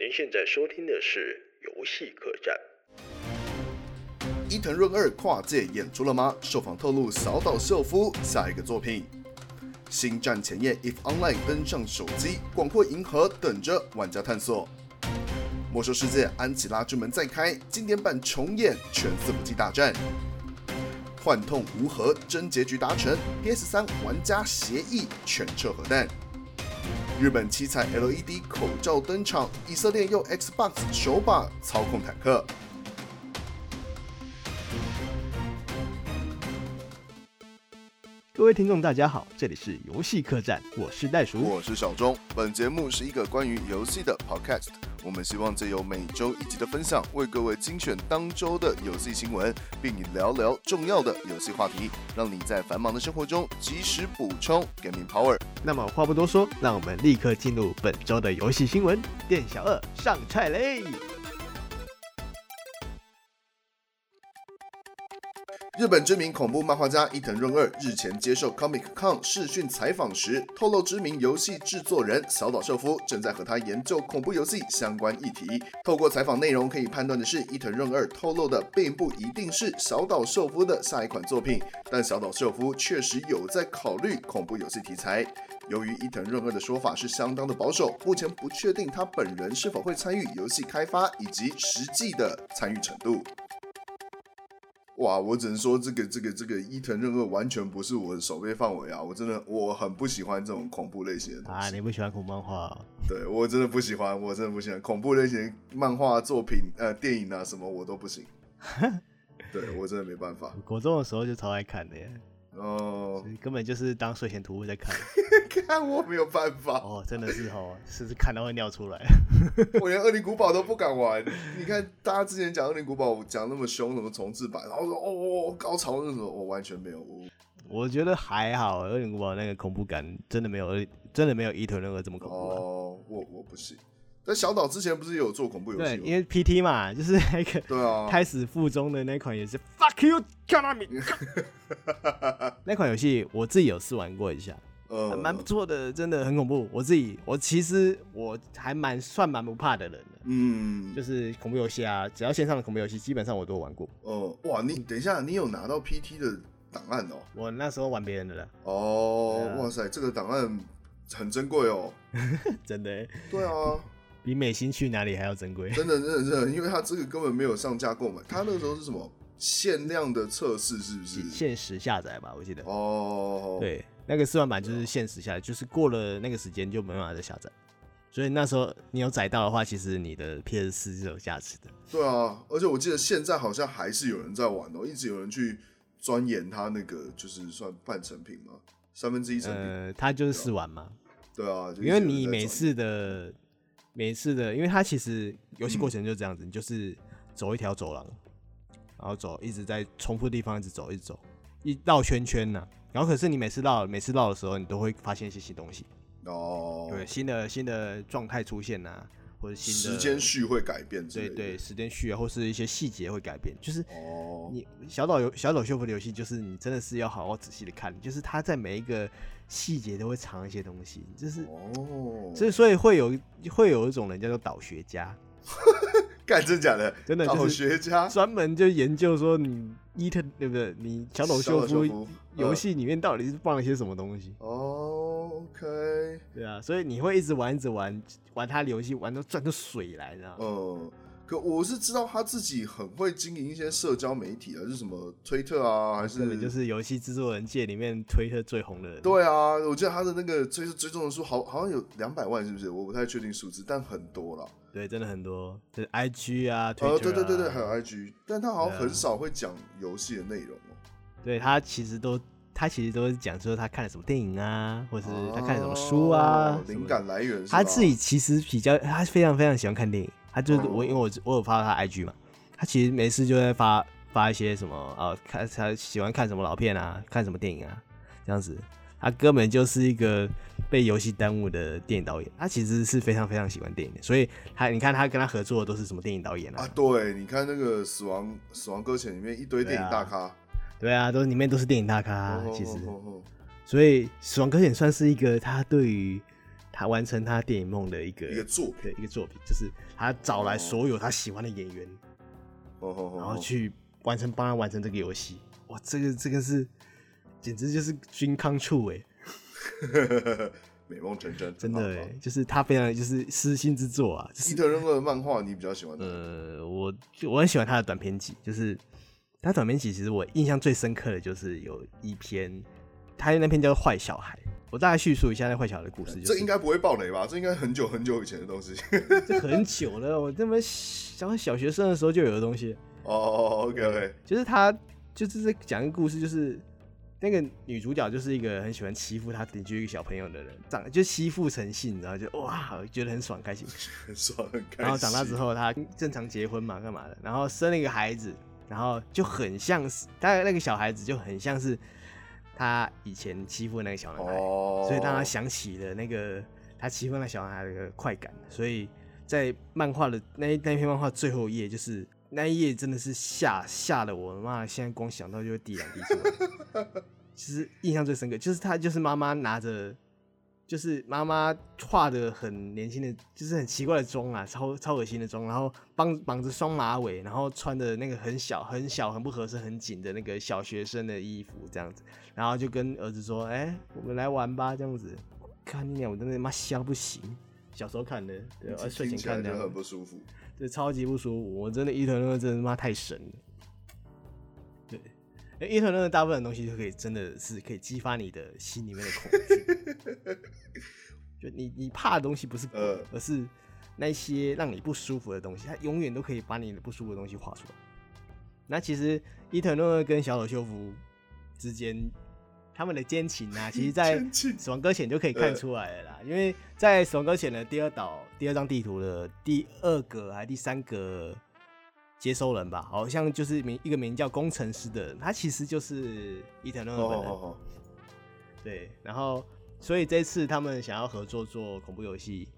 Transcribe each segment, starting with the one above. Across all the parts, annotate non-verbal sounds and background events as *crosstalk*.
您现在收听的是游戏客栈。伊藤润二跨界演出了吗？受访透露小岛秀夫下一个作品。星战前夜 if Online 登上手机，广阔银河等着玩家探索。魔兽世界安琪拉之门再开，经典版重演全四武器大战。幻痛无核，真结局达成，PS 三玩家协议全撤核弹。日本七彩 LED 口罩登场，以色列用 Xbox 手把操控坦克。各位听众，大家好，这里是游戏客栈，我是袋鼠，我是小钟。本节目是一个关于游戏的 podcast，我们希望借由每周一集的分享，为各位精选当周的游戏新闻，并聊聊重要的游戏话题，让你在繁忙的生活中及时补充 gaming power。那么话不多说，让我们立刻进入本周的游戏新闻。店小二上菜嘞！日本知名恐怖漫画家伊藤润二日前接受 Comic Con 视讯采访时，透露知名游戏制作人小岛秀夫正在和他研究恐怖游戏相关议题。透过采访内容可以判断的是，伊藤润二透露的并不一定是小岛秀夫的下一款作品，但小岛秀夫确实有在考虑恐怖游戏题材。由于伊藤润二的说法是相当的保守，目前不确定他本人是否会参与游戏开发以及实际的参与程度。哇，我只能说这个这个这个伊藤润二完全不是我的守备范围啊！我真的我很不喜欢这种恐怖类型的东西啊！你不喜欢恐怖漫画哦？对，我真的不喜欢，我真的不喜欢恐怖类型漫画作品呃电影啊什么我都不行。*laughs* 对，我真的没办法。国中的时候就超爱看的耶。哦，根本就是当睡前读物在看，*laughs* 看我没有办法哦，真的是哦，是不是看到会尿出来？*laughs* 我连《恶灵古堡》都不敢玩。你看大家之前讲《恶灵古堡》讲那么凶，什么重置版，然后说哦哦高潮那种，我完全没有。我觉得还好，《恶灵古堡》那个恐怖感真的没有，真的没有伊藤润二这么恐怖。哦，我我不行。那小岛之前不是也有做恐怖游戏？对，因为 PT 嘛，*laughs* 就是那个对啊，胎死腹中的那款也是 Fuck you, Konami。*laughs* 那款游戏我自己有试玩过一下，呃，蛮不错的，真的很恐怖。我自己，我其实我还蛮算蛮不怕的人的，嗯，就是恐怖游戏啊，只要线上的恐怖游戏，基本上我都玩过。哦，哇，你等一下，你有拿到 PT 的档案哦？我那时候玩别人的了。哦，哇塞，这个档案很珍贵哦，*laughs* 真的。对啊。比美心去哪里还要珍贵，真的，真的，真的，因为它这个根本没有上架购买，它那个时候是什么限量的测试，是不是？限时下载吧，我记得。哦，对，那个试玩版就是限时下载，就是过了那个时间就没办法再下载。所以那时候你有载到的话，其实你的 PS 四是有价值的。对啊，而且我记得现在好像还是有人在玩哦，一直有人去钻研它那个，就是算半成品嘛，三分之一成品。呃，它就是试玩嘛。对啊，因为你每次的。每次的，因为它其实游戏过程就是这样子，嗯、你就是走一条走廊，然后走，一直在重复的地方一直走，一直走，一绕圈圈呐、啊。然后可是你每次绕，每次绕的时候，你都会发现一些新东西哦，对，新的新的状态出现啊，或者新的时间序会改变，对对，时间序啊，或是一些细节会改变，就是你小岛游小岛秀夫的游戏，就是你真的是要好好仔细的看，就是它在每一个。细节都会藏一些东西，就是哦，所以所以会有会有一种人叫做导学家，*laughs* 干真假的，真的导学家专门就研究说你伊特对不对？你小岛秀夫游戏里面到底是放了些什么东西？哦，OK，对啊，所以你会一直玩一直玩玩他的游戏，玩到转出水来，你知道吗？嗯。可我是知道他自己很会经营一些社交媒体啊，是什么推特啊，还是？就是游戏制作人界里面推特最红的人。对啊，我记得他的那个追追踪人数好好像有两百万，是不是？我不太确定数字，但很多了。对，真的很多，就是 IG 啊，推特啊。呃，对对对对，还有 IG，但他好像很少会讲游戏的内容哦。对，他其实都，他其实都是讲说他看了什么电影啊，或者是他看了什么书啊，灵感来源。他自己其实比较，他非常非常喜欢看电影。他就是我，因为我我有发他 IG 嘛，他其实没事就在发发一些什么啊，看他喜欢看什么老片啊，看什么电影啊，这样子。他根本就是一个被游戏耽误的电影导演。他其实是非常非常喜欢电影的，所以他你看他跟他合作的都是什么电影导演啊？啊，对，你看那个死亡死亡搁浅里面一堆电影大咖，对啊，都里面都是电影大咖，其实。所以死亡搁浅算是一个他对于。他完成他电影梦的一个一个作品，一个作品，就是他找来所有他喜欢的演员，哦，然后去完成帮他完成这个游戏。哇，这个这个是简直就是 dream come true 哎，*laughs* 美梦成真，*laughs* 真的哎，就是他非常就是私心之作啊。伊藤润二的漫画你比较喜欢的？呃，我我很喜欢他的短篇集，就是他短篇集其实我印象最深刻的就是有一篇，他那篇叫做《坏小孩》。我大概叙述一下那坏小孩的故事，就是。这应该不会爆雷吧？这应该很久很久以前的东西。*laughs* 这很久了，我这么小小学生的时候就有的东西。哦哦，OK OK，就是他就是在讲一个故事，就是那个女主角就是一个很喜欢欺负她邻居一个小朋友的人，长就欺负成性，然后就哇觉得很爽开心，*laughs* 很爽很开心。然后长大之后，她正常结婚嘛，干嘛的？然后生了一个孩子，然后就很像是，大概那个小孩子就很像是。他以前欺负那个小男孩，oh. 所以让他想起了那个他欺负那小男孩的快感。所以在漫画的那那篇漫画最后一页，就是那一页真的是吓吓得我妈，现在光想到就会滴两滴出来。其实印象最深刻就是他就是妈妈拿着。就是妈妈画的很年轻的，就是很奇怪的妆啊，超超恶心的妆，然后绑绑着双马尾，然后穿的那个很小很小很不合身很紧的那个小学生的衣服这样子，然后就跟儿子说：“哎、欸，我们来玩吧。”这样子，看你俩，我真的妈香不行。小时候看的，对，睡前看的，很不舒服，对，超级不舒服。我真的伊藤润二真的妈太神了，对。哎，伊藤润二大部分的东西就可以，真的是可以激发你的心里面的恐惧。就你你怕的东西不是鬼，而是那些让你不舒服的东西，它永远都可以把你的不舒服的东西画出来。那其实伊藤润二跟小岛秀夫之间他们的奸情啊，其实在《死亡搁浅》就可以看出来了啦。因为在《死亡搁浅》的第二岛、第二张地图的第二个还是第三个。接收人吧，好像就是名一个名叫工程师的人，他其实就是伊藤润二本人。Oh, oh, oh. 对，然后所以这次他们想要合作做恐怖游戏，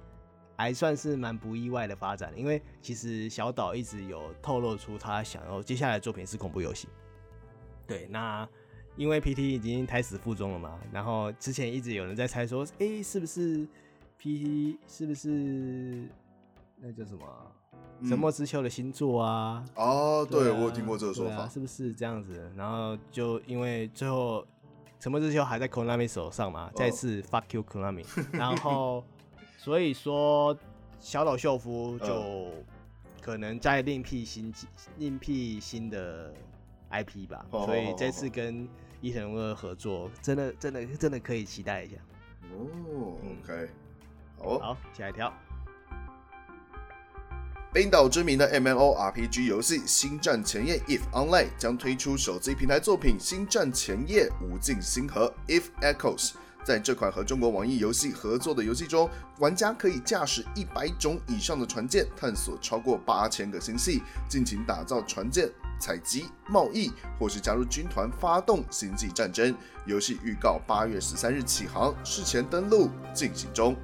还算是蛮不意外的发展，因为其实小岛一直有透露出他想要接下来的作品是恐怖游戏。对，那因为 PT 已经胎死腹中了嘛，然后之前一直有人在猜说，哎、欸，是不是 PT 是不是那叫什么？沉默之丘的星座啊！哦，对，我有听过这个说法，啊，是不是这样子？然后就因为最后沉默之丘还在 Konami 手上嘛，再次 fuck you Konami，*laughs* 然后所以说小岛秀夫就可能再另辟新另辟新的 IP 吧，所以这次跟伊藤润二合作，真的真的真的可以期待一下。哦，OK，好，好，下一条。冰岛知名的 MMORPG 游戏《星战前夜 If Online》将推出手机平台作品《星战前夜：无尽星河 If Echoes》。在这款和中国网易游戏合作的游戏中，玩家可以驾驶一百种以上的船舰，探索超过八千个星系，尽情打造船舰、采集、贸易，或是加入军团发动星际战争。游戏预告八月十三日起航，事前登录进行中。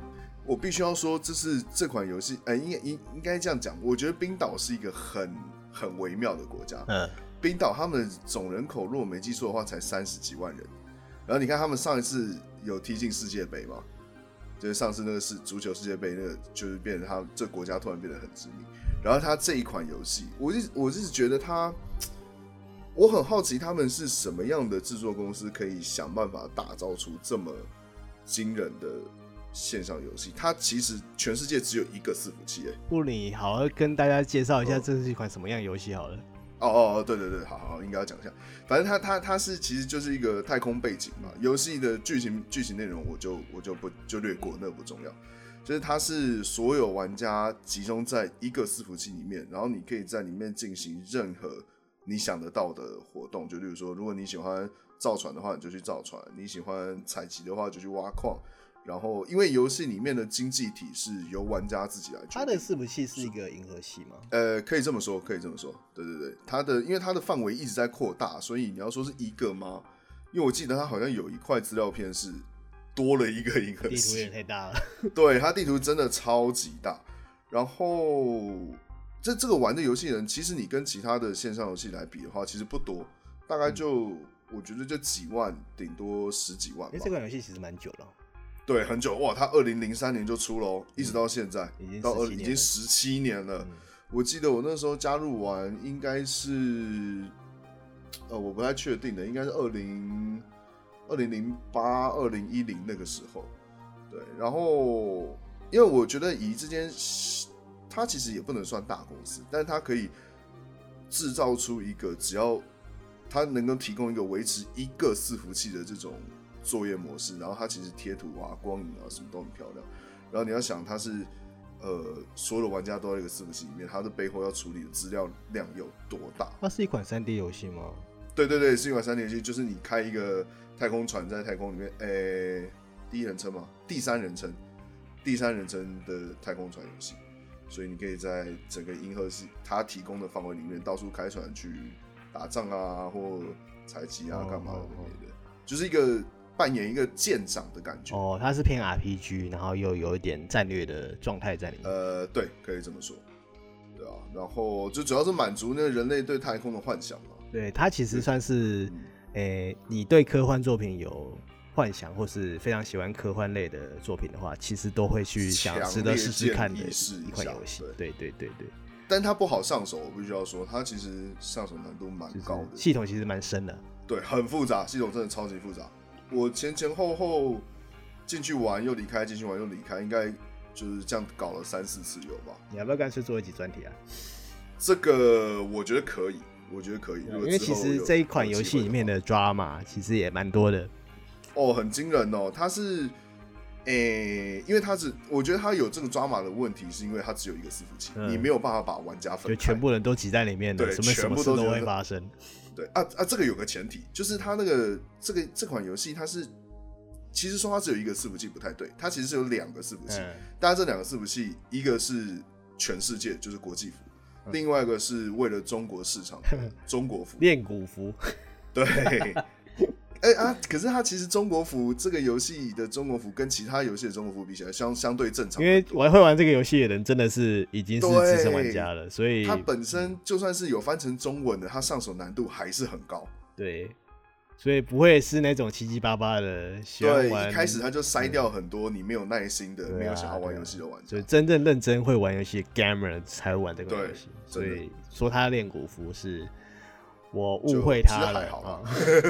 我必须要说，这是这款游戏，呃，应该应应该这样讲。我觉得冰岛是一个很很微妙的国家。嗯，冰岛他们总人口，如果没记错的话，才三十几万人。然后你看，他们上一次有踢进世界杯嘛？就是上次那个是足球世界杯，那个就是变成他这国家突然变得很知名。然后他这一款游戏，我就我就是觉得他，我很好奇他们是什么样的制作公司，可以想办法打造出这么惊人的。线上游戏，它其实全世界只有一个伺服器。哎，不，你好好跟大家介绍一下这是一款什么样游戏好了。哦哦哦，对对对，好好，应该要讲一下。反正它它它是其实就是一个太空背景嘛。游戏的剧情剧情内容我就我就不就略过，那不重要。就是它是所有玩家集中在一个伺服器里面，然后你可以在里面进行任何你想得到的活动。就例如说，如果你喜欢造船的话，你就去造船；你喜欢采集的话，就去挖矿。然后，因为游戏里面的经济体是由玩家自己来决定。它的伺服器是一个银河系吗？呃，可以这么说，可以这么说。对对对，它的因为它的范围一直在扩大，所以你要说是一个吗？因为我记得它好像有一块资料片是多了一个银河系。地图也太大了。对，它地图真的超级大。然后这这个玩的游戏人，其实你跟其他的线上游戏来比的话，其实不多，大概就、嗯、我觉得就几万，顶多十几万。因为这款游戏其实蛮久了。对，很久哇，他二零零三年就出了，一直到现在，已经到二17已经十七年了。嗯我记得我那时候加入完，应该是，呃，我不太确定的，应该是二零二零零八、二零一零那个时候。对，然后因为我觉得以这间，它其实也不能算大公司，但是它可以制造出一个只要它能够提供一个维持一个伺服器的这种作业模式，然后它其实贴图啊、光影啊什么都很漂亮。然后你要想它是。呃，所有的玩家都在一个伺服器里面，它的背后要处理的资料量有多大？它是一款三 D 游戏吗？对对对，是一款三 D 游戏，就是你开一个太空船在太空里面，诶、欸，第一人称吗？第三人称，第三人称的太空船游戏，所以你可以在整个银河系它提供的范围里面到处开船去打仗啊，或采集啊，干嘛的之类的，就是一个。扮演一个舰长的感觉哦，它是偏 RPG，然后又有一点战略的状态在里面。呃，对，可以这么说，对啊。然后就主要是满足那个人类对太空的幻想嘛。对，它其实算是，诶、欸，你对科幻作品有幻想，或是非常喜欢科幻类的作品的话，其实都会去想值得试试看的一款游戏。对对对对。但它不好上手，我必须要说，它其实上手难度蛮高的，系统其实蛮深的。对，很复杂，系统真的超级复杂。我前前后后进去玩又离开，进去玩又离开，应该就是这样搞了三四次有吧？你要不要干脆做一集专题啊？这个我觉得可以，我觉得可以。因为其实这一款游戏里面的 drama 其实也蛮多的。哦，很惊人哦！它是，诶、欸，因为它是，我觉得它有这个 drama 的问题，是因为它只有一个伺服器，嗯、你没有办法把玩家分全部人都挤在里面的，对，什么什么事都会发生。对啊啊，这个有个前提，就是它那个这个这款游戏，它是其实说它只有一个伺服器不太对，它其实是有两个伺服器。当然、嗯，这两个伺服器，一个是全世界，就是国际服，嗯、另外一个是为了中国市场的中国服，练古服。对。*laughs* 哎、欸、啊！可是它其实中国服这个游戏的中国服跟其他游戏的中国服比起来相相对正常，因为玩会玩这个游戏的人真的是已经是资深玩家了，所以它本身就算是有翻成中文的，它上手难度还是很高。对，所以不会是那种七七八八的。对，一开始他就筛掉很多你没有耐心的、嗯、没有想要玩游戏的玩家，所以真正认真会玩游戏的 gamer 才会玩这个游戏。所以说他练古服是。我误会他了，还好啊，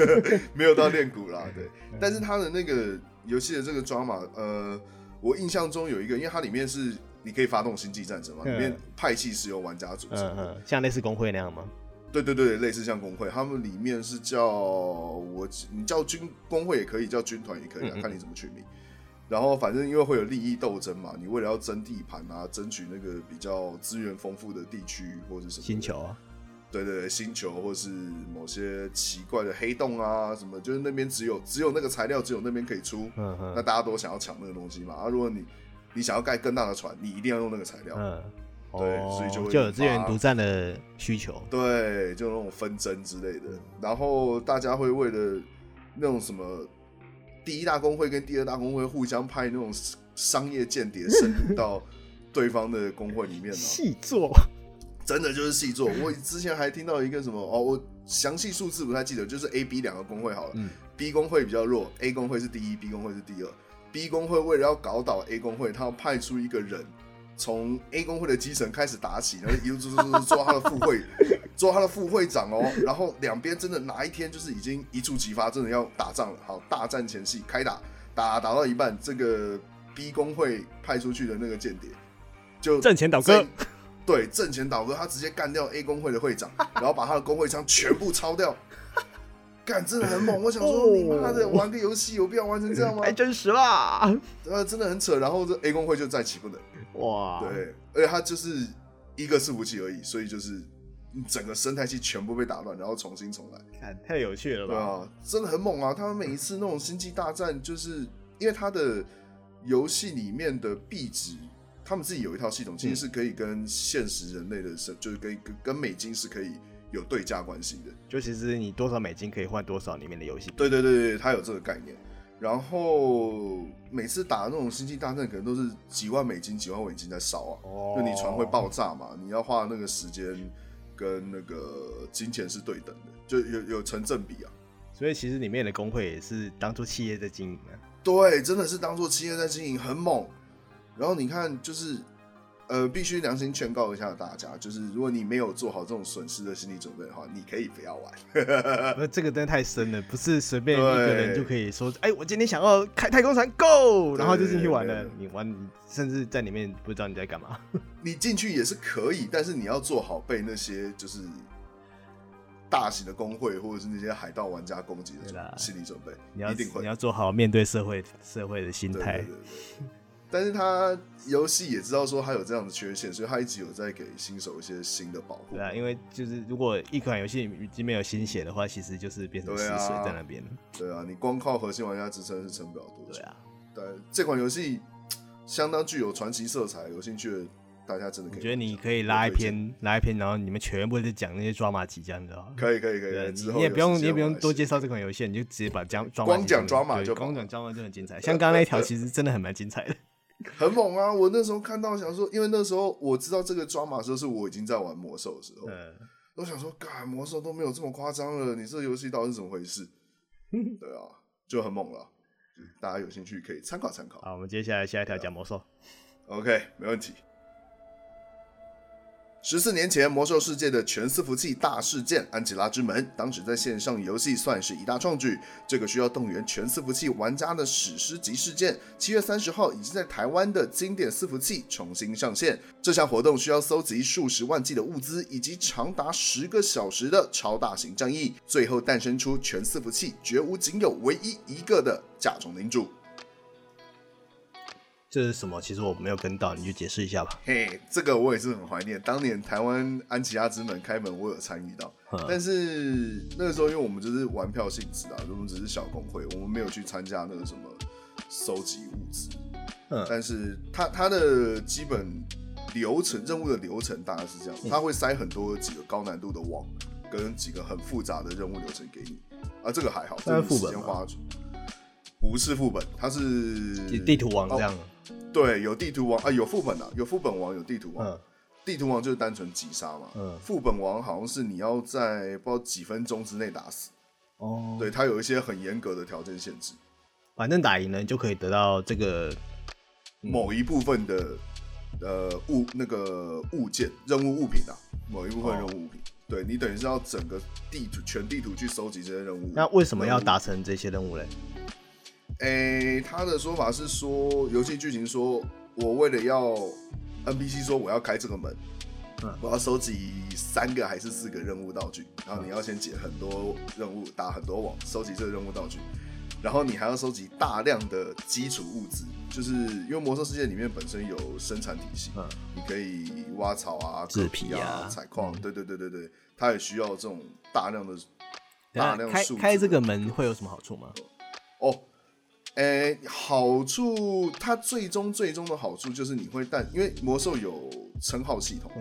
*laughs* 没有到练鼓啦。*laughs* 对，但是他的那个游戏的这个 drama，呃，我印象中有一个，因为它里面是你可以发动星际战争嘛，里面派系是由玩家组成，的嗯，像类似工会那样吗？对对对，类似像工会，他们里面是叫我，你叫军工会也可以，叫军团也可以啊，看你怎么取名。然后反正因为会有利益斗争嘛，你为了要争地盘啊，争取那个比较资源丰富的地区或者什么星球啊。对对对，星球或是某些奇怪的黑洞啊，什么就是那边只有只有那个材料，只有那边可以出，嗯嗯，那大家都想要抢那个东西嘛。啊，如果你你想要盖更大的船，你一定要用那个材料，嗯，对，哦、所以就会就有资源独占的需求，对，就那种纷争之类的。然后大家会为了那种什么第一大公会跟第二大公会互相派那种商业间谍，深入到对方的工会里面嘛，细作。真的就是细作，*laughs* 我之前还听到一个什么哦，我详细数字不太记得，就是 A、B 两个工会好了，嗯，B 工会比较弱，A 工会是第一，B 工会是第二。B 工会为了要搞倒 A 工会，他要派出一个人从 A 工会的基层开始打起，然后一路 *laughs* 做做做做他的副会，做他的副会长哦。然后两边真的哪一天就是已经一触即发，真的要打仗了。好，大战前夕开打，打打到一半，这个 B 工会派出去的那个间谍就阵前倒戈。对，挣钱倒戈，他直接干掉 A 工会的会长，*laughs* 然后把他的工会枪全部抄掉，*laughs* 干真的很猛。我想说，哦、你妈的，玩个游戏有必要玩成这样吗？*laughs* 太真实了，呃，真的很扯。然后这 A 工会就再起不能，哇，对，而且他就是一个伺服器而已，所以就是整个生态系全部被打乱，然后重新重来，太有趣了吧？对啊，真的很猛啊！他们每一次那种星际大战，就是因为他的游戏里面的币值。他们自己有一套系统，其实是可以跟现实人类的生，嗯、就是跟跟美金是可以有对价关系的。就其实你多少美金可以换多少里面的游戏。对对对对，它有这个概念。然后每次打那种星际大战，可能都是几万美金、几万美金在烧啊。哦。就你船会爆炸嘛，你要花那个时间跟那个金钱是对等的，就有有成正比啊。所以其实里面的工会也是当做企业在经营啊。对，真的是当做企业在经营，很猛。然后你看，就是。呃，必须良心劝告一下大家，就是如果你没有做好这种损失的心理准备的话，你可以不要玩。那这个真的太深了，不是随便一个人就可以说，哎、欸，我今天想要开太空船，Go，然后就进去玩了。你玩，甚至在里面不知道你在干嘛。*laughs* 你进去也是可以，但是你要做好被那些就是大型的工会或者是那些海盗玩家攻击的心理准备。你要一定会，你要做好面对社会社会的心态。但是他游戏也知道说他有这样的缺陷，所以他一直有在给新手一些新的保护。对啊，因为就是如果一款游戏已经没有新血的话，其实就是变成死水在那边。对啊，你光靠核心玩家支撑是撑不了多久。对啊，对，这款游戏相当具有传奇色彩，有兴趣的大家真的可以。我觉得你可以拉一篇，拉一篇，然后你们全部就讲那些抓马几将，你知道吗？可以可以可以。对，你也不用你也不用多介绍这款游戏，你就直接把将抓马光讲抓马就光讲抓马就很精彩。*laughs* 像刚刚那一条其实真的很蛮精彩的。*laughs* 很猛啊！我那时候看到想说，因为那时候我知道这个抓马的时候，是我已经在玩魔兽的时候。嗯，我想说，干魔兽都没有这么夸张了，你这个游戏到底是怎么回事？*laughs* 对啊，就很猛了。大家有兴趣可以参考参考。好，我们接下来下一条讲魔兽。OK，没问题。十四年前，魔兽世界的全伺服器大事件——安吉拉之门，当时在线上游戏算是一大创举。这个需要动员全伺服器玩家的史诗级事件，七月三十号已经在台湾的经典伺服器重新上线。这项活动需要搜集数十万计的物资，以及长达十个小时的超大型战役，最后诞生出全伺服器绝无仅有、唯一一个的甲虫领主。这是什么？其实我没有跟到，你就解释一下吧。嘿，这个我也是很怀念。当年台湾安琪拉之门开门，我有参与到，但是那个时候因为我们就是玩票性质啊，我们只是小工会，我们没有去参加那个什么收集物资。嗯，但是它它的基本流程，任务的流程大概是这样，它会塞很多几个高难度的网，跟几个很复杂的任务流程给你。啊，这个还好，这个时间花不是副本，它是地图网这样。对，有地图王啊，有副本啊，有副本王，有地图王。嗯、地图王就是单纯击杀嘛。嗯。副本王好像是你要在不知道几分钟之内打死。哦。对，它有一些很严格的条件限制。反正打赢了，就可以得到这个某一部分的、嗯、呃物那个物件任务物品啊，某一部分任务物品。哦、对，你等于是要整个地图全地图去收集这些任务。那为什么要达成这些任务嘞？诶、欸，他的说法是说，游戏剧情说，我为了要 NPC 说我要开这个门，嗯，我要收集三个还是四个任务道具，然后你要先解很多任务，打很多网，收集这个任务道具，然后你还要收集大量的基础物资，就是因为魔兽世界里面本身有生产体系，嗯，你可以挖草啊、制皮啊、采矿，对对对对对，它也需要这种大量的大量开开这个门会有什么好处吗？哦。诶、欸，好处，它最终最终的好处就是你会但因为魔兽有称号系统，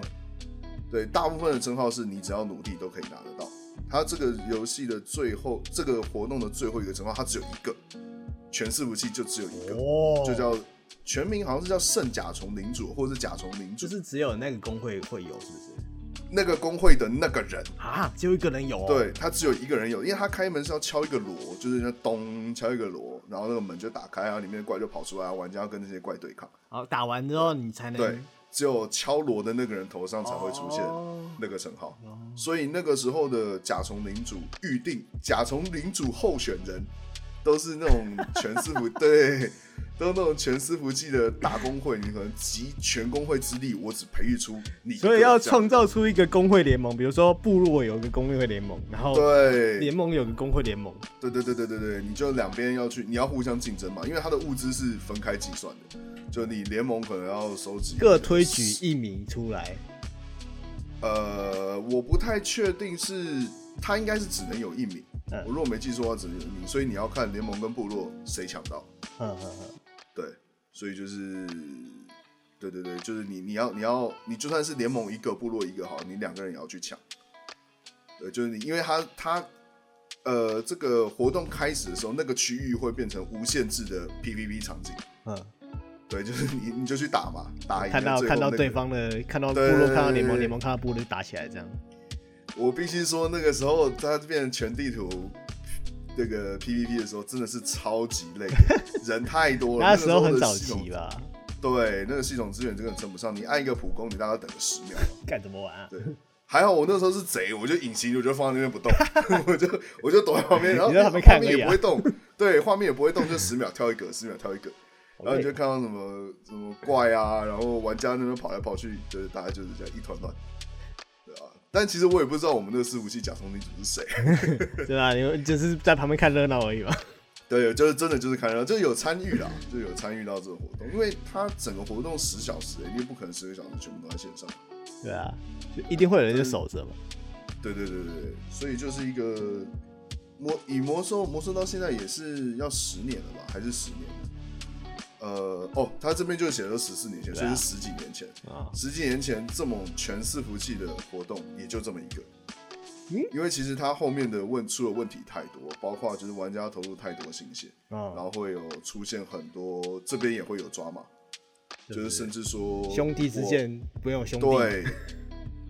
对，大部分的称号是你只要努力都可以拿得到。它这个游戏的最后，这个活动的最后一个称号，它只有一个，全伺服器就只有一个，哦、就叫全名好像是叫圣甲虫领主，或者是甲虫领主，就是只有那个工会会有，是不是？那个工会的那个人。啊，只有一个人有、哦，对，他只有一个人有，因为他开门是要敲一个锣，就是那咚敲一个锣，然后那个门就打开，然后里面的怪就跑出来，玩家要跟那些怪对抗。好，打完之后你才能对，只有敲锣的那个人头上才会出现那个称号，哦、所以那个时候的甲虫领主预定甲虫领主候选人都是那种全伺服对。都是那种全伺服器的大工会，你可能集全工会之力，我只培育出你。所以要创造出一个工会联盟，比如说部落有个工会联盟，然后对联盟有个工会联盟。对对对对对对，你就两边要去，你要互相竞争嘛，因为它的物资是分开计算的，就你联盟可能要收集各推举一名出来。呃，我不太确定是，他应该是只能有一名。嗯、我如果没记错的话，只能有一名，所以你要看联盟跟部落谁抢到。嗯嗯嗯。对，所以就是，对对对，就是你你要你要你就算是联盟一个部落一个好，你两个人也要去抢。对，就是你，因为他他呃，这个活动开始的时候，那个区域会变成无限制的 PVP 场景。嗯，对，就是你你就去打嘛，打赢、那个、看到看到对方的，看到部落，看到联盟，联盟看到部落就打起来这样。我必须说，那个时候它变成全地图。那个 PVP 的时候，真的是超级累，*laughs* 人太多了。那时候很早期吧？对，那个系统资源真的称不上。你按一个普攻，你大概等个十秒。干怎么玩啊？对，还好我那时候是贼，我就隐形，我就放在那边不动，*laughs* 我就我就躲在旁边，然后画面也不会动。对，画面也不会动，就十秒跳一个，十秒跳一个，然后你就看到什么什么怪啊，然后玩家那边跑来跑去，就是大概就是这样一团乱。但其实我也不知道我们那个伺服器甲虫领主是谁，*laughs* 对啊，你们就是在旁边看热闹而已嘛。对，就是真的就是看热闹，就有参与啦，就有参与到这个活动，因为它整个活动十小时，因为不可能十个小时全部都在线上。对啊，就一定会有人就守着嘛。对对对对对，所以就是一个魔以魔兽魔兽到现在也是要十年了吧，还是十年？呃哦，他这边就写了十四年前，啊、所以是十几年前。啊、十几年前这么全伺服器的活动也就这么一个。嗯、因为其实他后面的问出了问题太多，包括就是玩家投入太多心血，啊、然后会有出现很多，这边也会有抓马，就是甚至说兄弟之间不用兄弟。对，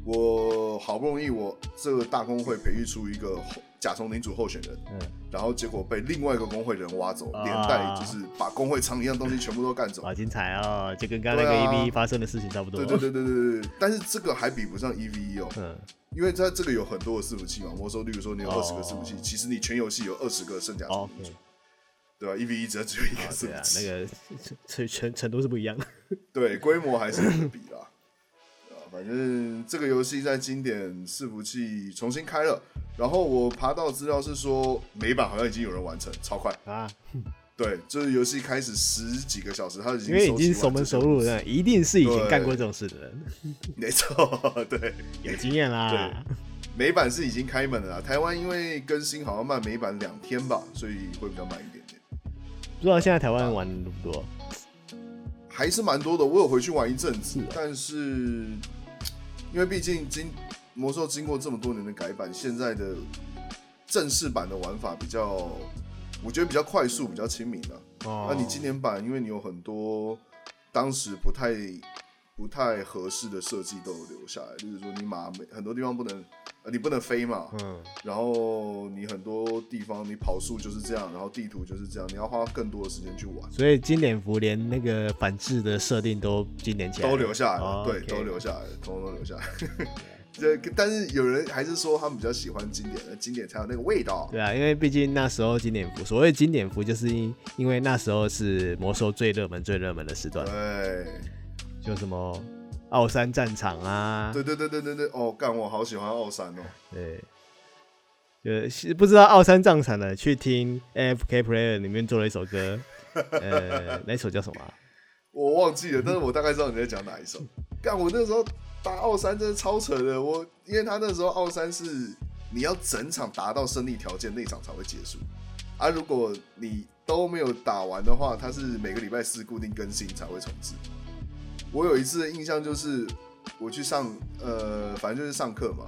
我好不容易我这个大公会培育出一个。甲虫领主候选人，嗯，然后结果被另外一个工会人挖走，连带就是把工会仓一样东西全部都干走，好精彩哦！就跟刚刚那个 EVE 发生的事情差不多。对对对对对对，但是这个还比不上 EVE 哦，嗯，因为它这个有很多的伺服器嘛，魔兽，例如说你有二十个伺服器，其实你全游戏有二十个圣甲虫领主，对吧？EVE 只要只有一个伺服器，那个程程程度是不一样的，对，规模还是很比啦。反正这个游戏在经典伺服器重新开了，然后我爬到资料是说美版好像已经有人完成，超快啊！对，就是游戏开始十几个小时，他已经因为已经熟门熟路了，一定是以前干过这种事的人，没错，对，有经验啦。对，美版是已经开门了啦，台湾因为更新好像慢美版两天吧，所以会比较慢一点点。不知道现在台湾玩多不多？还是蛮多的，我有回去玩一阵子，但是。因为毕竟经魔兽经过这么多年的改版，现在的正式版的玩法比较，我觉得比较快速，比较亲民了。哦，那你今年版，因为你有很多当时不太不太合适的设计都有留下来，例如说你马没很多地方不能。你不能飞嘛，嗯，然后你很多地方你跑速就是这样，然后地图就是这样，你要花更多的时间去玩。所以经典服连那个反制的设定都经典起来，都留下来了，哦、对，okay. 都留下来了，通通都留下来。*laughs* 这但是有人还是说他们比较喜欢经典的，经典才有那个味道。对啊，因为毕竟那时候经典服，所谓经典服就是因因为那时候是魔兽最热门、最热门的时段。对，就什么。奥山战场啊，对对对对对对，哦，干我好喜欢奥山哦。对，呃，不知道奥山战场的，去听 AFK Player 里面做了一首歌，*laughs* 呃，那首叫什么、啊？我忘记了，但是我大概知道你在讲哪一首。干我那时候打奥山真的超扯的，我因为他那时候奥山是你要整场达到胜利条件那场才会结束，啊，如果你都没有打完的话，它是每个礼拜四固定更新才会重置。我有一次的印象就是，我去上呃，反正就是上课嘛，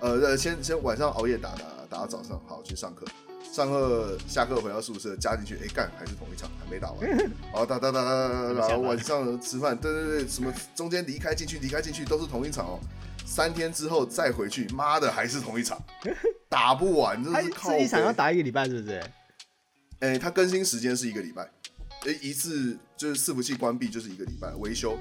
呃，先先晚上熬夜打打打到早上，好去上课，上课下课回到宿舍加进去，哎、欸、干还是同一场，还没打完，*laughs* 然后打打打打打，然后晚上吃饭，对对对，什么中间离开进去离开进去都是同一场哦，三天之后再回去，妈的还是同一场，*laughs* 打不完，真是靠。一场要打一个礼拜是不是？哎、欸，它更新时间是一个礼拜。一次就是伺服器关闭就是一个礼拜维修，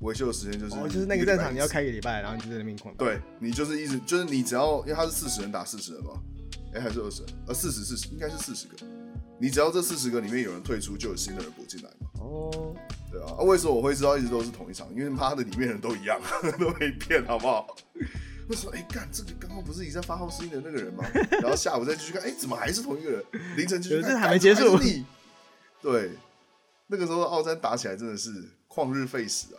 维修的时间就是哦，就是那个战场你要开一个礼拜，然后你就在那边狂打。对，你就是一直就是你只要因为他是四十人打四十人嘛，哎、欸、还是二十人？呃四十四十应该是四十个，你只要这四十个里面有人退出，就有新的人补进来嘛。哦，对啊，啊为什么我会知道一直都是同一场？因为妈的里面人都一样，*laughs* 都没变，好不好？为什么？哎干这个刚刚不是已经在发号施令的那个人吗？*laughs* 然后下午再继续看，哎、欸、怎么还是同一个人？凌晨继续看，这还没结束。对。那个时候奥山打起来真的是旷日费时啊！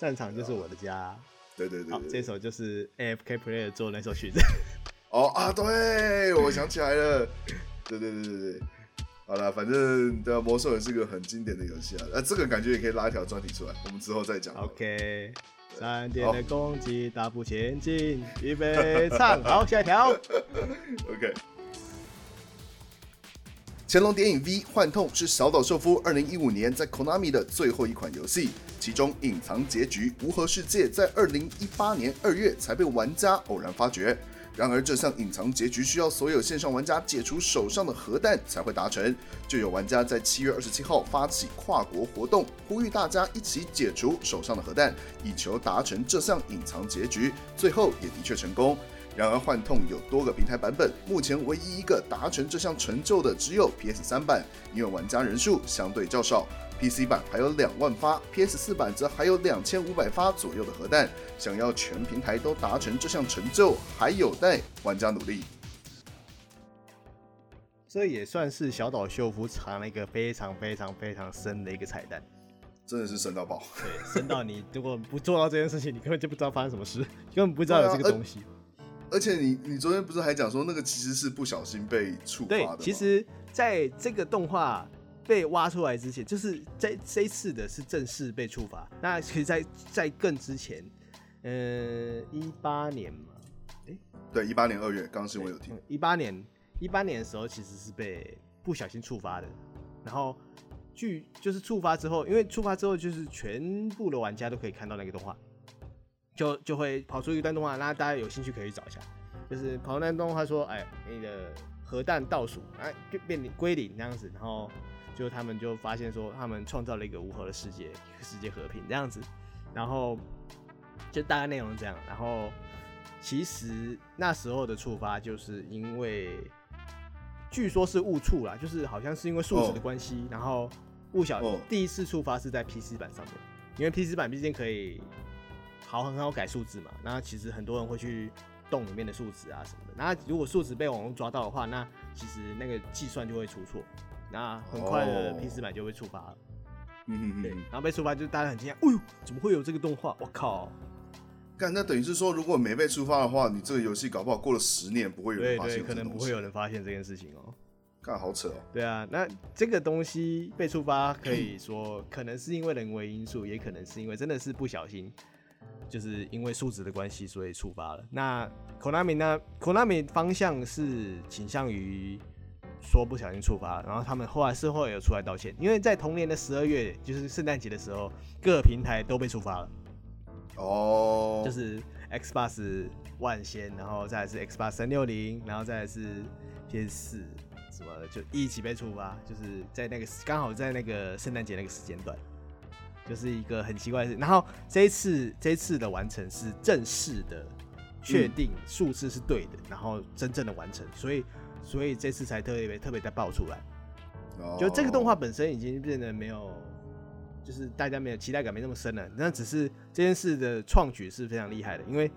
战场就是我的家。对对对，对，这首就是 AFK Player 做的那首曲子。*laughs* 哦啊，对，我想起来了。对对对对对，好了，反正对啊，魔兽也是个很经典的游戏啊。那这个感觉也可以拉一条专题出来，我们之后再讲。OK，闪电的攻击，大步前进，预备 *laughs* 唱，好，下一条。*laughs* OK。《乾隆谍影 V 幻痛》是小岛秀夫二零一五年在 Konami 的最后一款游戏，其中隐藏结局无核世界在二零一八年二月才被玩家偶然发掘。然而，这项隐藏结局需要所有线上玩家解除手上的核弹才会达成。就有玩家在七月二十七号发起跨国活动，呼吁大家一起解除手上的核弹，以求达成这项隐藏结局。最后也的确成功。然而，幻痛有多个平台版本，目前唯一一个达成这项成就的只有 PS 三版，因为玩家人数相对较少。PC 版还有两万发，PS 四版则还有两千五百发左右的核弹。想要全平台都达成这项成就，还有待玩家努力。这也算是小岛秀夫藏了一个非常非常非常深的一个彩蛋，真的是深到爆。对，深到你如果不做到这件事情，你根本就不知道发生什么事，*laughs* 根本不知道有这个东西。而且你你昨天不是还讲说那个其实是不小心被触发的？对，其实在这个动画被挖出来之前，就是在这一次的是正式被触发。那其实在在更之前，呃，一八年嘛，哎，对，一八年二月，刚刚是我有听。一八年一八年的时候其实是被不小心触发的，然后据就是触发之后，因为触发之后就是全部的玩家都可以看到那个动画。就就会跑出一段动画，那大家有兴趣可以去找一下。就是跑出那段动画说，哎，你的核弹倒数，哎，变变归零那样子，然后就他们就发现说，他们创造了一个无核的世界，*laughs* 世界和平这样子，然后就大概内容是这样。然后其实那时候的触发就是因为，据说是误触啦，就是好像是因为数值的关系，然后误小心第一次触发是在 PC 版上面，因为 PC 版毕竟可以。好，很好改数字嘛。那其实很多人会去动里面的数值啊什么的。那如果数值被网络抓到的话，那其实那个计算就会出错。那很快的，P 四版就会触发了。嗯嗯嗯。对，然后被触发，就大家很惊讶，哎呦，怎么会有这个动画？我靠！干，那等于是说，如果没被触发的话，你这个游戏搞不好过了十年不会有人发现。对对，可能不会有人发现这件事情哦、喔。干，好扯哦、喔。对啊，那这个东西被触发，可以说可能是因为人为因素，也可能是因为真的是不小心。就是因为数值的关系，所以触发了。那 Konami 呢？Konami 方向是倾向于说不小心触发，然后他们后来事后也有出来道歉。因为在同年的十二月，就是圣诞节的时候，各平台都被触发了。哦，就是 Xbox One 先，然后再来是 Xbox 三六零，然后再来是 PS 四什么的，就一起被触发。就是在那个刚好在那个圣诞节那个时间段。就是一个很奇怪的事，然后这一次这一次的完成是正式的，确定数字是对的，嗯，然后真正的完成，所以所以这次才特别特别的爆出来。就这个动画本身已经变得没有，就是大家没有期待感没那么深了。那只是这件事的创举是非常厉害的，因为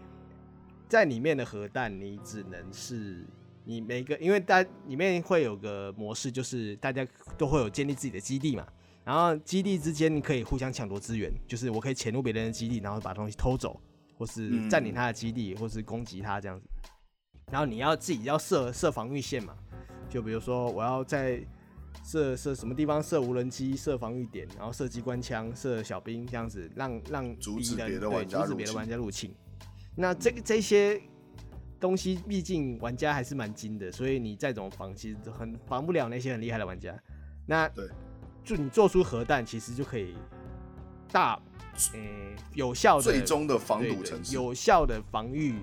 在里面的核弹你只能是你每个，因为大里面会有个模式，就是大家都会有建立自己的基地嘛。然后基地之间你可以互相抢夺资源，就是我可以潜入别人的基地，然后把东西偷走，或是占领他的基地，或是攻击他这样子。然后你要自己要设设防御线嘛，就比如说我要在设设什么地方设无人机、设防御点，然后设机关枪、设小兵这样子，让让阻止别的玩家阻止别的玩家入侵。那这个这些东西毕竟玩家还是蛮精的，所以你再怎么防，其实很防不了那些很厉害的玩家。那对。就你做出核弹，其实就可以大，呃、欸，有效的最终的防堵城市，有效的防御，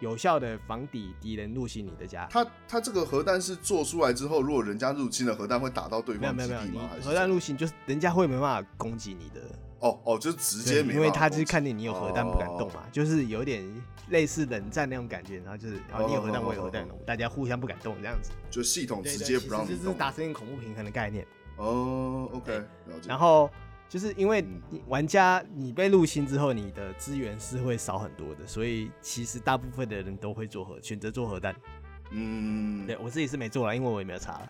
有效的防抵敌人入侵你的家。他他这个核弹是做出来之后，如果人家入侵了，核弹会打到对方基地吗？没有没有，核弹入侵就是人家会没办法攻击你的。哦哦，就是直接没，因为他就是看见你有核弹不敢动嘛，哦，就是有点类似冷战那种感觉，然后就是然后你有核弹，我有核弹，哦，大家互相不敢动这样子。就系统直接不让你动。对对，就是达成一个恐怖平衡的概念。哦、oh，OK，然后就是因为玩家你被入侵之后，你的资源是会少很多的，所以其实大部分的人都会做核，选择做核弹。嗯，对我自己是没做了，因为我也没有查。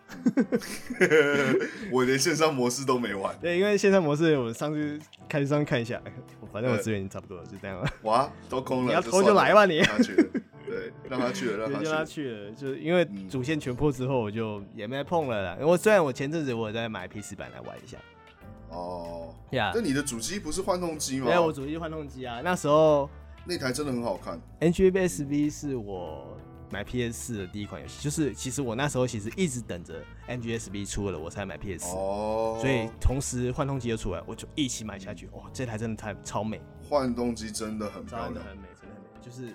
*laughs* 我连线上模式都没玩。对，因为线上模式我上次开上看一下，*laughs* 反正我资源已经差不多了，就这样了。哇，都空了，你要偷就来吧你。*laughs* 对，让他去了，让他去了，让他去了，就是因为主线全破之后，我就也没碰了啦。因为虽然我前阵子我在买 PC 版来玩一下。哦，呀，那你的主机不是幻动机吗？对，我主机是幻痛机啊。那时候那台真的很好看。NGSV 是我买 PS 四的第一款游戏，就是其实我那时候其实一直等着 NGSV 出了我才买 PS 四。哦。所以同时幻动机又出来，我就一起买下去。哇，这台真的太超美。幻动机真的很漂亮，真的很美，真的很美，就是。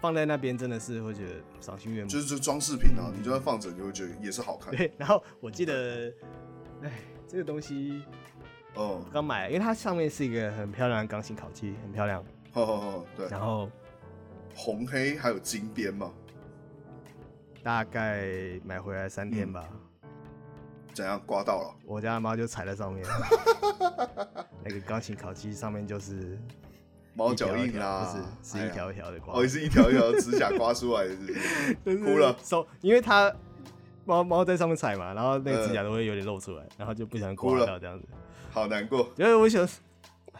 放在那边真的是会觉得赏心悦目，就是这装饰品啊，你就算放着，你会觉得也是好看。对，然后我记得，哎，这个东西，哦，刚买，因为它上面是一个很漂亮的钢琴烤漆，很漂亮。哦哦哦，对。然后红黑还有金边嘛？大概买回来三天吧。嗯怎样刮到了？我家的猫就踩在上面，*laughs* 那个钢琴烤漆上面就是猫脚印啦，是是一条一条的刮，哦，是一条一条指甲刮出来的，*laughs* 哭了。手，因为它猫猫在上面踩嘛，然后那个指甲都会有点露出来，然后就不想刮掉这样子，好难过。因为我想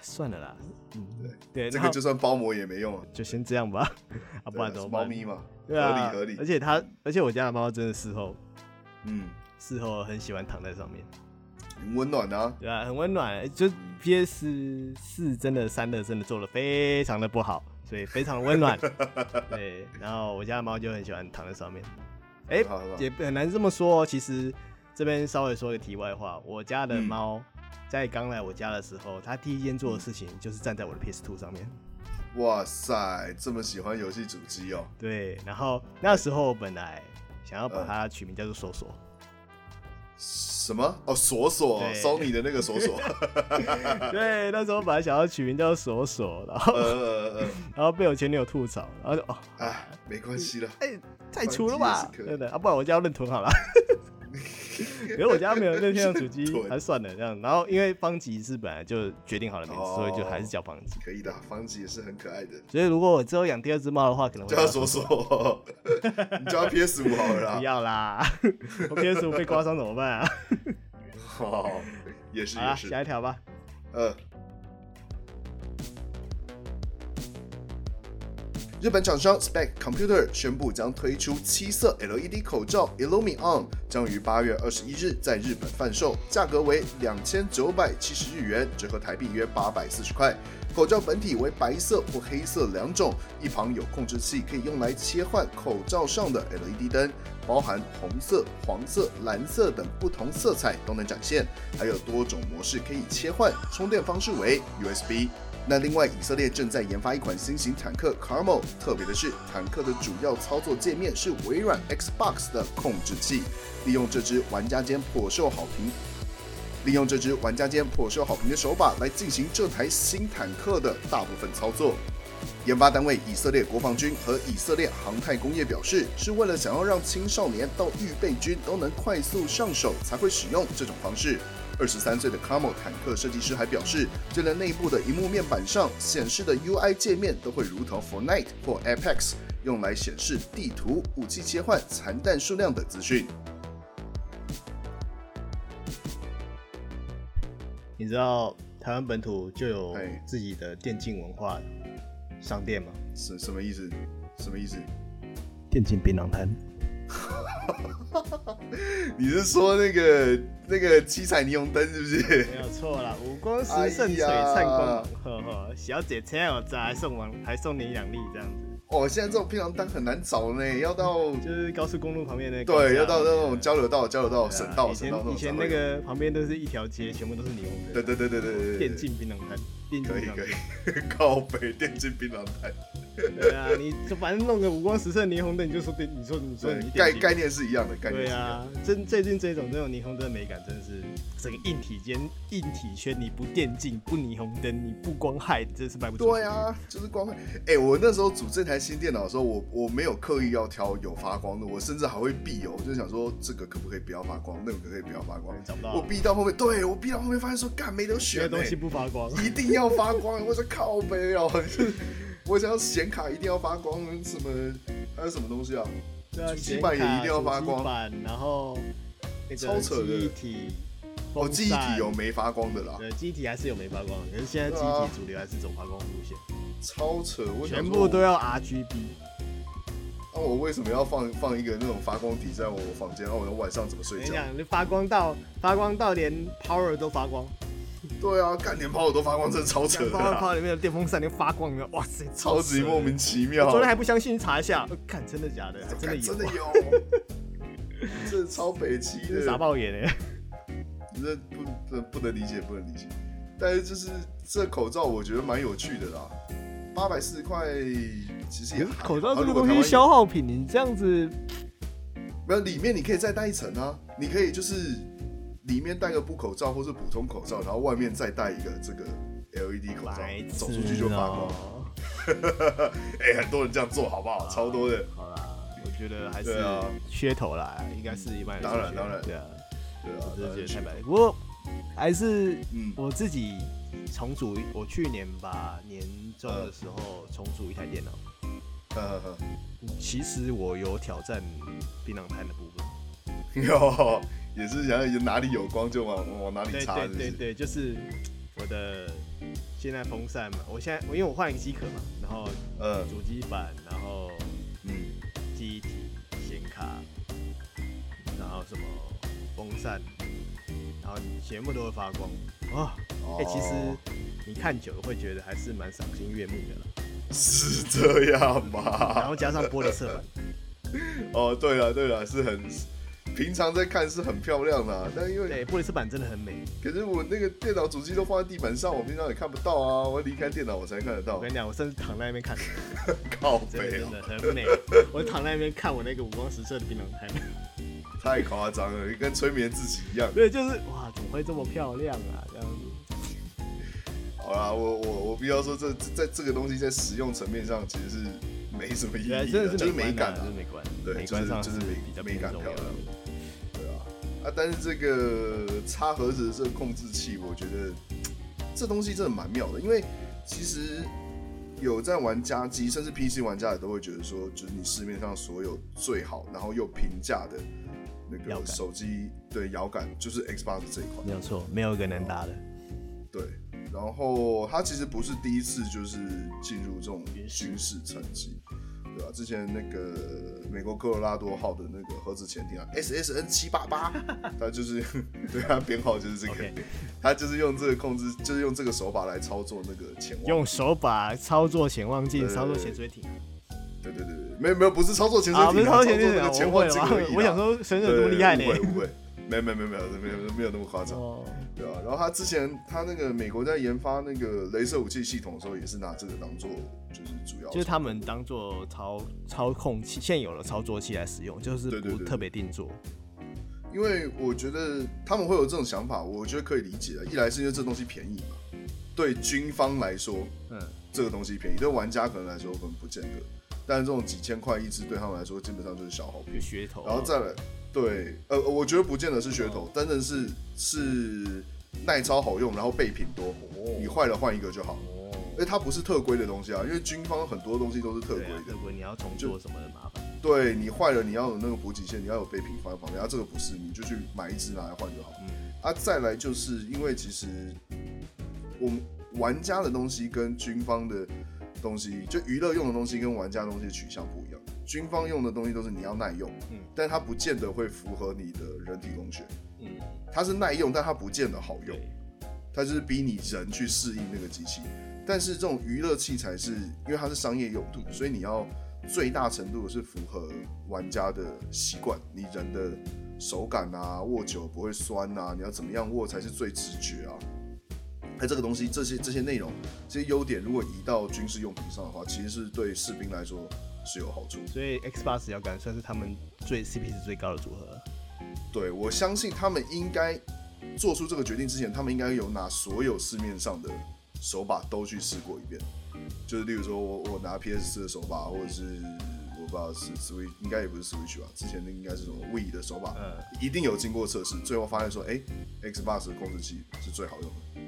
算了啦，嗯，对，这个就算包膜也没用啊，就先这样吧，*laughs* 啊，不然怎么办？猫咪嘛，对啊，合理合理。而且它，而且我家的猫真的事后，嗯。事后很喜欢躺在上面，很温暖啊，对啊，很温暖。就 PS 四真的三的真的做的非常的不好，所以非常温暖。*laughs* 对，然后我家的猫就很喜欢躺在上面。哎、欸，也很难这么说。其实这边稍微说个题外话，我家的猫在刚来我家的时候，他第一件做的事情就是站在我的 PS Two 上面。哇塞，这么喜欢游戏主机哦。对，然后那时候我本来想要把它取名叫做索索。什么？哦，索索，Sony 的那个索索。对，那时候本来想要取名叫索索，然后，呃、*laughs* 然后被我前女友吐槽，然后就哦，哎，没关系了，哎、欸，太粗了吧？对的，啊，不然我叫认屯好了。*laughs* *laughs* 可是我家没有任天堂主机，*laughs* 还算了这样。然后因为方吉是本来就决定好了名字，所以就还是叫方吉。可以的，方吉也是很可爱的。所以如果我之后养第二只猫的话，可能会叫索索。*laughs* 你叫 PS 五好了啦。不要啦，我 PS 五被刮伤怎么办啊？哦，也是也是。下一条吧。呃。日本厂商 Spec Computer 宣布将推出七色 LED 口罩 Illumi-On，将于八月二十一日在日本贩售，价格为两千九百七十日元，折合台币约八百四十块。口罩本体为白色或黑色两种，一旁有控制器可以用来切换口罩上的 LED 灯，包含红色、黄色、蓝色等不同色彩都能展现，还有多种模式可以切换，充电方式为 USB。那另外，以色列正在研发一款新型坦克 Carmel，特别的是，坦克的主要操作界面是微软 Xbox 的控制器，利用这支玩家间颇受好评，利用这支玩家间颇受好评的手把来进行这台新坦克的大部分操作。研发单位以色列国防军和以色列航太工业表示，是为了想要让青少年到预备军都能快速上手，才会使用这种方式。二十三岁的 Carmel 坦克设计师还表示，就连内部的荧幕面板上显示的 UI 界面都会如同 Fortnite 或 Apex，用来显示地图、武器切换、残弹数量等资讯。你知道台湾本土就有自己的电竞文化商店吗？什什么意思？什么意思？电竞槟榔摊。*laughs* 你是说那个那个七彩霓虹灯是不是？没有错啦，五光十色璀璨光芒，呵呵，小姐请我再还送完还送你两粒这样子。哦，现在这种槟榔摊很难找呢，要到就是高速公路旁边那对，要到那种交流道、交流道、省道、省道。以前那个旁边都是一条街，全部都是霓虹灯。对对对对对对，电竞槟榔摊，可以可以，*laughs* 靠北电竞槟榔摊。对啊，你就反正弄个五光十色霓虹灯，你就说对，你说你说你概概念是一样的概念。对啊，真最近这种这种霓虹灯的美感，真的是整个硬体间硬体圈，你不电竞不霓虹灯，你不光害，真是卖不出。对啊，就是光害。哎、欸，我那时候组这台新电脑的时候，我我没有刻意要挑有发光的，我甚至还会避哦，我就想说这个可不可以不要发光，那个可不可以不要发光。找不到。我避到后面，对我避到后面发现说，干没得选、欸，东西不发光，一定要发光。我说靠背哦。是我想要显卡一定要发光，什么还有什么东西啊？对啊，主机板也一定要发光。板然后超扯的。记忆体哦，记忆体有没发光的啦？对，记忆体还是有没发光的，可是现在记忆体主流还是走发光路线。超扯！我全部都要 RGB。那我为什么要放放一个那种发光体在我房间？然后我晚上怎么睡觉？你讲，你发光到发光到连 Power 都发光。对啊，干点炮我都发光，真的超扯的。泡泡里面的电风扇就发光了，哇塞，超级莫名其妙。我昨天还不相信，查一下，看真的假的？真的有，真的有，*laughs* 这超北七的，傻爆眼哎！这不不不能理解，不能理解。但是就是这口罩，我觉得蛮有趣的啦。八百四十块，其实也口罩这个东西消耗品，你这样子没有里面你可以再戴一层啊，你可以就是里面戴个布口罩或是普通口罩，然后外面再戴一个这个 LED 口罩白，走出去就发光。哦 *laughs* 哎、很多人这样做好不好？超多的。好啦，我觉得还是噱头啦，应该是一般人当然当然对啊，对啊我，真的觉得太白了。不过还是嗯我自己重组，我去年吧年终的时候重组一台电脑。呵呵呵其实我有挑战槟榔摊的部分。*laughs* 有，也是想要哪里有光就往往哪里对插，是是？对对对，就是我的现在风扇嘛，我现在我因为我换一个机壳嘛，然后呃主机板，然后嗯，机体、显卡，然后什么风扇，然后全部都会发光啊！哎、其实你看久了会觉得还是蛮赏心悦目的啦。是这样然？后加上玻璃侧板，*laughs* 哦，对了对了，是很平常在看是很漂亮的，但因为对，玻璃侧板真的很美。可是我那个电脑主机都放在地板上，我平常也看不到啊，我要离开电脑我才看得到我跟。你讲，我甚至躺在那边看，*laughs* 靠真的很美。*laughs* 我躺在那边看我那个五光十色的槟榔摊。太夸张了，跟催眠自己一样。对，就是哇，怎么会这么漂亮啊？这样子。好啦，我我我必须要说这，在这个东西在使用层面上其实是没什么意义的，真的就是是美美感啊就是。美观，对就是就是美美感漂亮。对啊，啊，但是这个插盒子的这个控制器，我觉得这东西真的蛮妙的，因为其实有在玩家机，甚至 PC 玩家也都会觉得说，就是你市面上所有最好，然后又平价的那个手机，对摇杆就是 Xbox 这一款。没有错，没有一个能打的。对，然后他其实不是第一次就是进入这种军事层级，对吧、之前那个美国科罗拉多号的那个核子潜艇啊，SSN 七八八，他就是 *laughs* 对它编号就是这个它就是用这个控制，就是用这个手把来操作那个潜望。用手把操作潜望镜，操作潜水艇。对对对对，没有没有，不是操作潜水艇、啊，不是操作潜水艇潜望镜而已。我想说，神有这么厉害呢对？误会误会，没有没有没有没有没有没有那么夸张。哦，对啊，然后他之前他那个美国在研发那个镭射武器系统的时候，也是拿这个当做就是主要，就是他们当做操操控器现有的操作器来使用，就是不特别定做。因为我觉得他们会有这种想法，我觉得可以理解的。一来是因为这东西便宜嘛，对军方来说，嗯，这个东西便宜，对玩家可能来说可能不见得，但是这种几千块一支对他们来说，基本上就是消耗品就。噱头。然后再来，对，呃，我觉得不见得是噱头，真的是是耐操好用，然后备品多，你坏了换一个就好。哦，因为它不是特规的东西啊，因为军方很多东西都是特规的特。规你要重做什么的麻烦。对你坏了，你要有那个补给线，你要有备品放在旁边。啊，这个不是，你就去买一支拿来换就好。嗯啊，再来就是因为其实我们玩家的东西跟军方的东西，就娱乐用的东西跟玩家的东西的取向不一样。军方用的东西都是你要耐用，嗯但它不见得会符合你的人体工学。嗯，它是耐用，但它不见得好用。它就是逼你人去适应那个机器。但是这种娱乐器材是因为它是商业用途，所以你要最大程度的是符合玩家的习惯，你人的手感啊，握久不会酸啊，你要怎么样握才是最直觉啊？哎，这个东西这些这些内容这些优点，如果移到军事用品上的话，其实是对士兵来说是有好处。所以 Xbox 摇杆算是他们最 CP 值最高的组合。对我相信他们应该做出这个决定之前，他们应该有拿所有市面上的手把都去试过一遍，就是例如说我我拿 PS 四的手把，或者是我不知道是 Switch，应该也不是 Switch 吧，之前那应该是什么 Wii 的手把，嗯，一定有经过测试，最后发现说，哎、Xbox 的控制器是最好用的，对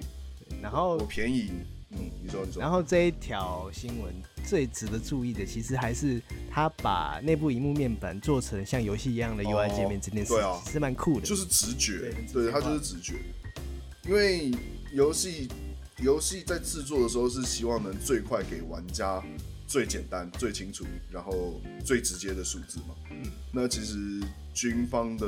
然后我便宜，嗯，你说你说，然后这一条新闻最值得注意的，其实还是他把内部荧幕面板做成像游戏一样的 UI 界面这件事，对啊是蛮酷的。就是直觉对很，直对，觉化它就是直觉。因为游戏游戏在制作的时候是希望能最快给玩家最简单、最清楚，然后最直接的数字嘛。嗯，那其实军方的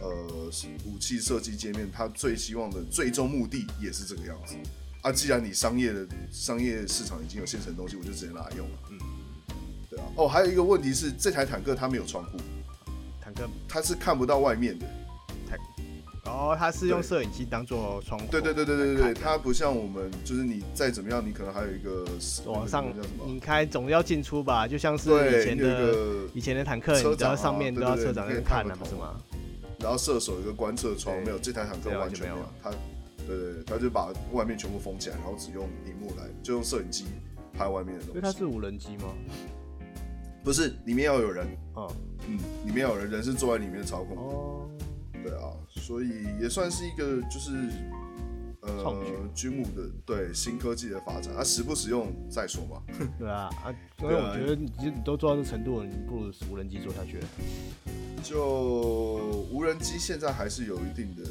呃武器设计界面，它最希望的最终目的也是这个样子。啊，既然你商业的商业市场已经有现成的东西，我就直接拿来用了。嗯，对啊。哦，还有一个问题是，这台坦克它没有窗户，坦克它是看不到外面的。坦哦，它是用摄影机当做窗户。对对对对对对，它不像我们，就是你再怎么样，你可能还有一个往上叫什么？你开总要进出吧，就像是以前的以前的坦克，你知道上面都要车长在看的，不是吗？然后射手有一个观测窗，没有这台坦克完全没有，它对对对，他就把外面全部封起来，然后只用荧幕来，就用摄影机拍外面的东西。所以它是无人机吗？不是，里面要有人。哦，嗯，里面要有人，人是坐在里面操控。哦，对啊，所以也算是一个就是呃军武的对新科技的发展。啊，实不实用再说吧。*laughs* 对啊，啊，因为我觉得你你都做到这程度了，你不如无人机做下去。就无人机现在还是有一定的、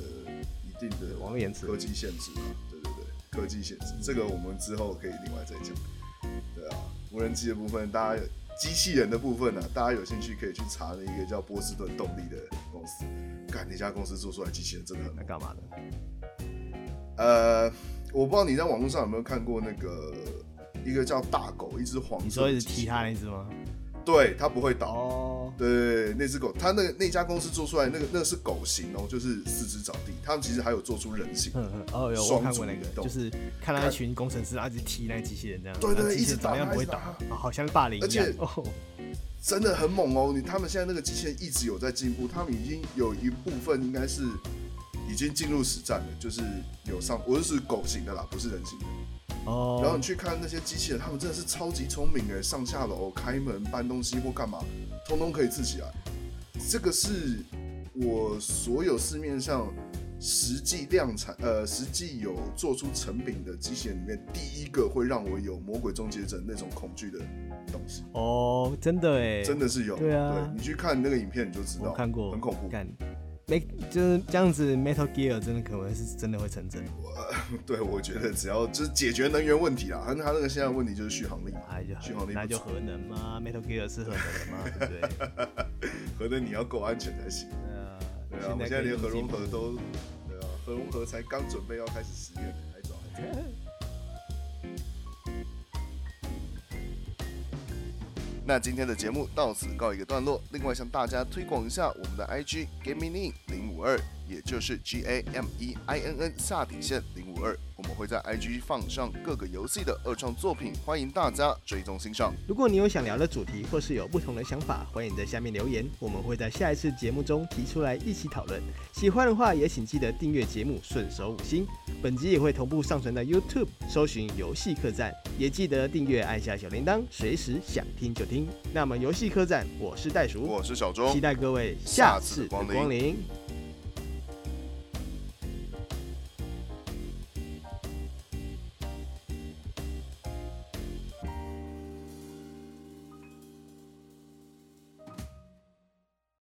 一定的网络延迟科技限制嘛。对对对，科技限制，这个我们之后可以另外再讲。对啊，无人机的部分，大家。机器人的部分呢、啊，大家有兴趣可以去查那一个叫波士顿动力的公司，看那家公司做出来机器人真的很来干嘛的？呃，我不知道你在网络上有没有看过那个一个叫大狗，一只黄色，你说一直踢它那只吗？对，它不会倒。哦，对，那只狗，它那个那家公司做出来那个那个是狗型哦，就是四肢着地。他们其实还有做出人形。嗯嗯。哦，有我看过那个，就是看到一群工程师一直踢那个机器人这样。对对对，一直怎么样不会倒，好像霸凌一样。而且哦，真的很猛哦！你他们现在那个机器人一直有在进步，他们已经有一部分应该是已经进入实战了，就是有上，我就是狗型的啦，不是人型的。哦，然后你去看那些机器人，他们真的是超级聪明哎，上下楼、开门、搬东西或干嘛，通通可以自己来。这个是我所有市面上实际量产、呃，实际有做出成品的机器人里面，第一个会让我有魔鬼终结者那种恐惧的东西。哦，真的哎，真的是有。对啊，对，你去看那个影片你就知道，看过，很恐怖。没就是这样子，Metal Gear 真的可能是真的会成真。我 *laughs* 对我觉得只要就是解决能源问题啦，他他那个现在问题就是续航力嘛，续航力那就核能嘛，Metal Gear 是核能的嘛，对不对？*laughs* 核能你要够安全才行。对啊，对啊，我们现在连核融合都，对啊，核融合才刚准备要开始实验，还早还早。那今天的节目到此告一个段落。另外向大家推广一下我们的 IG Gaming In 零五二，也就是 G A M E I N N 下底线零五二。我们会在 IG 放上各个游戏的二创作品，欢迎大家追踪欣赏。如果你有想聊的主题，或是有不同的想法，欢迎在下面留言，我们会在下一次节目中提出来一起讨论。喜欢的话，也请记得订阅节目，顺手五星。本集也会同步上传到 YouTube，搜寻游戏客栈，也记得订阅，按下小铃铛，随时想听就听。那么游戏客栈，我是袋鼠，我是小钟，期待各位下次光临。